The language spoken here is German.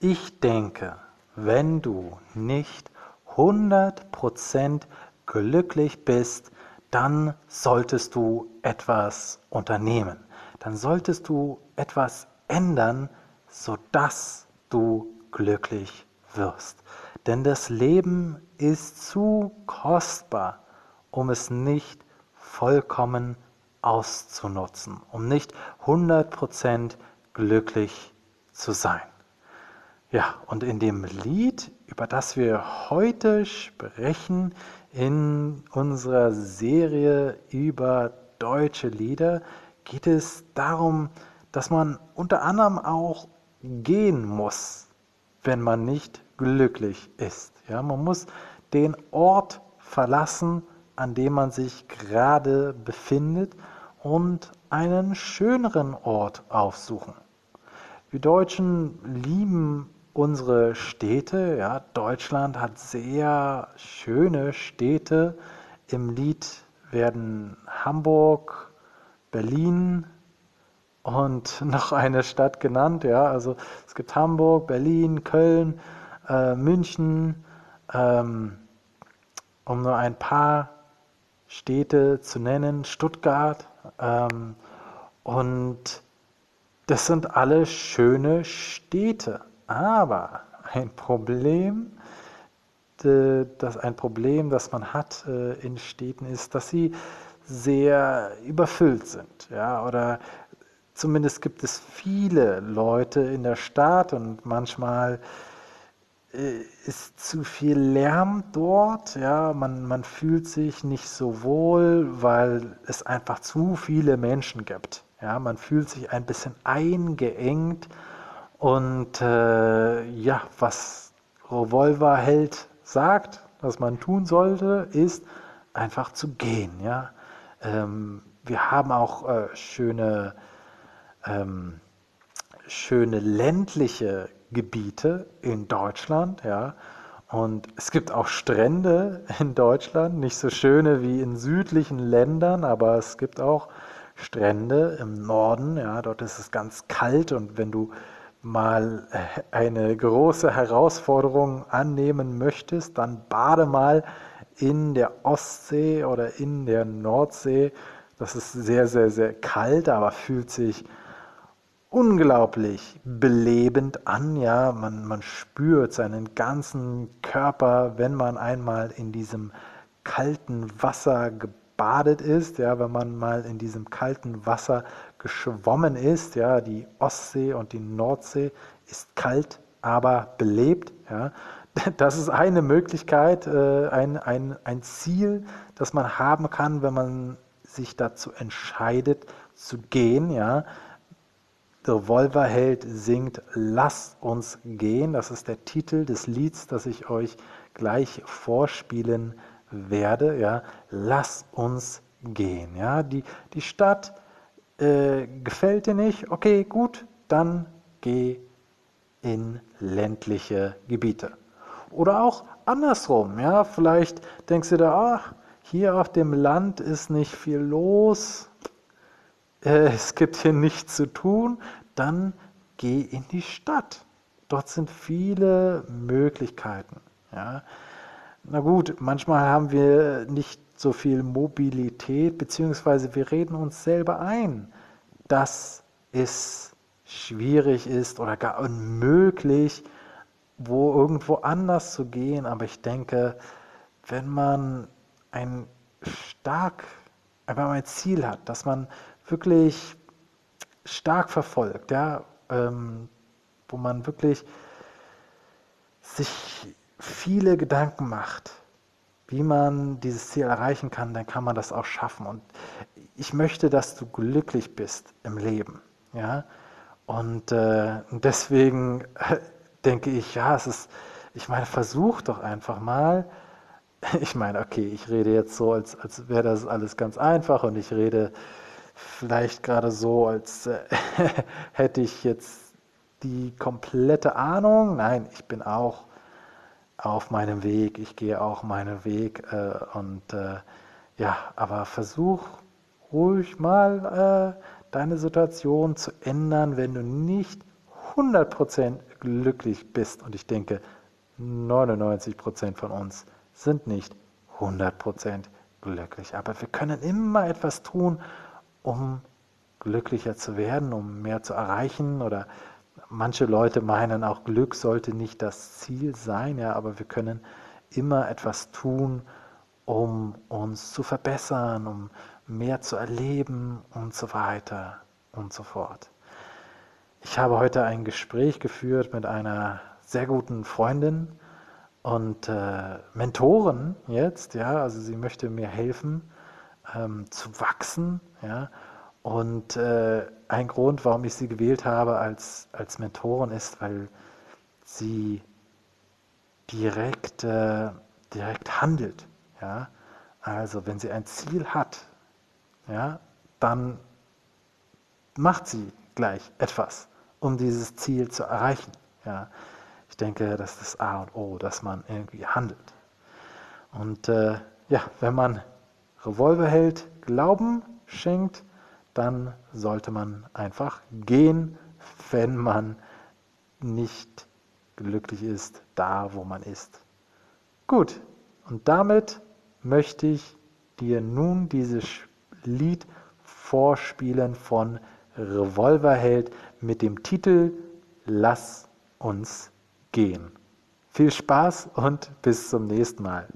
Ich denke, wenn du nicht 100% glücklich bist, dann solltest du etwas unternehmen. Dann solltest du etwas ändern, sodass du glücklich wirst. Denn das Leben ist zu kostbar, um es nicht vollkommen auszunutzen, um nicht 100% glücklich zu sein. Ja, und in dem Lied, über das wir heute sprechen, in unserer Serie über deutsche Lieder, geht es darum, dass man unter anderem auch gehen muss, wenn man nicht glücklich ist. Ja, man muss den Ort verlassen, an dem man sich gerade befindet und einen schöneren Ort aufsuchen. Wir Deutschen lieben unsere Städte. Ja, Deutschland hat sehr schöne Städte. Im Lied werden Hamburg, Berlin und noch eine Stadt genannt. Ja, also es gibt Hamburg, Berlin, Köln, äh, München, ähm, um nur ein paar Städte zu nennen, Stuttgart. Ähm, und das sind alle schöne Städte. Aber ein Problem, das ein Problem, das man hat äh, in Städten, ist, dass sie sehr überfüllt sind. Ja, oder zumindest gibt es viele Leute in der Stadt und manchmal äh, ist zu viel Lärm dort. Ja, man, man fühlt sich nicht so wohl, weil es einfach zu viele Menschen gibt. Ja, man fühlt sich ein bisschen eingeengt und äh, ja, was Revolverheld sagt, was man tun sollte, ist einfach zu gehen. Ja? Ähm, wir haben auch äh, schöne, ähm, schöne ländliche Gebiete in Deutschland. Ja? Und es gibt auch Strände in Deutschland, nicht so schöne wie in südlichen Ländern, aber es gibt auch Strände im Norden. Ja? Dort ist es ganz kalt und wenn du mal äh, eine große Herausforderung annehmen möchtest, dann bade mal in der Ostsee oder in der Nordsee. Das ist sehr, sehr, sehr kalt, aber fühlt sich unglaublich belebend an. Ja, man, man spürt seinen ganzen Körper, wenn man einmal in diesem kalten Wasser gebadet ist. Ja, wenn man mal in diesem kalten Wasser geschwommen ist. Ja, die Ostsee und die Nordsee ist kalt, aber belebt. Ja. Das ist eine Möglichkeit, äh, ein, ein, ein Ziel, das man haben kann, wenn man sich dazu entscheidet zu gehen. Ja. Revolverheld singt Lass uns gehen. Das ist der Titel des Lieds, das ich euch gleich vorspielen werde. Ja. Lass uns gehen. Ja. Die, die Stadt äh, gefällt dir nicht, okay, gut, dann geh in ländliche Gebiete. Oder auch andersrum, ja, vielleicht denkst du da, ach, hier auf dem Land ist nicht viel los, äh, es gibt hier nichts zu tun, dann geh in die Stadt. Dort sind viele Möglichkeiten. Ja. Na gut, manchmal haben wir nicht so viel Mobilität, beziehungsweise wir reden uns selber ein, dass es schwierig ist oder gar unmöglich, wo irgendwo anders zu gehen. Aber ich denke, wenn man ein stark, einfach ein Ziel hat, dass man wirklich stark verfolgt, ja, ähm, wo man wirklich sich viele Gedanken macht, wie man dieses Ziel erreichen kann, dann kann man das auch schaffen. Und ich möchte, dass du glücklich bist im Leben. Ja? Und äh, deswegen denke ich, ja, es ist, ich meine, versuch doch einfach mal. Ich meine, okay, ich rede jetzt so, als, als wäre das alles ganz einfach und ich rede vielleicht gerade so, als äh, hätte ich jetzt die komplette Ahnung. Nein, ich bin auch auf meinem Weg, ich gehe auch meinen Weg äh, und äh, ja, aber versuch ruhig mal äh, deine Situation zu ändern, wenn du nicht 100% glücklich bist. Und ich denke, 99% von uns sind nicht 100% glücklich. Aber wir können immer etwas tun, um glücklicher zu werden, um mehr zu erreichen. Oder manche Leute meinen auch, Glück sollte nicht das Ziel sein, ja, aber wir können immer etwas tun, um uns zu verbessern, um mehr zu erleben und so weiter und so fort. Ich habe heute ein Gespräch geführt mit einer sehr guten Freundin und äh, Mentoren jetzt, ja, also sie möchte mir helfen ähm, zu wachsen, ja, und äh, ein Grund, warum ich sie gewählt habe als, als Mentorin ist, weil sie direkt, äh, direkt handelt, ja, also wenn sie ein Ziel hat, ja, dann macht sie gleich etwas, um dieses Ziel zu erreichen. Ja. Ich denke, das ist das A und O, dass man irgendwie handelt. Und äh, ja, wenn man Revolver hält, Glauben schenkt, dann sollte man einfach gehen, wenn man nicht glücklich ist, da wo man ist. Gut, und damit möchte ich dir nun dieses Lied vorspielen von Revolverheld mit dem Titel Lass uns gehen. Viel Spaß und bis zum nächsten Mal.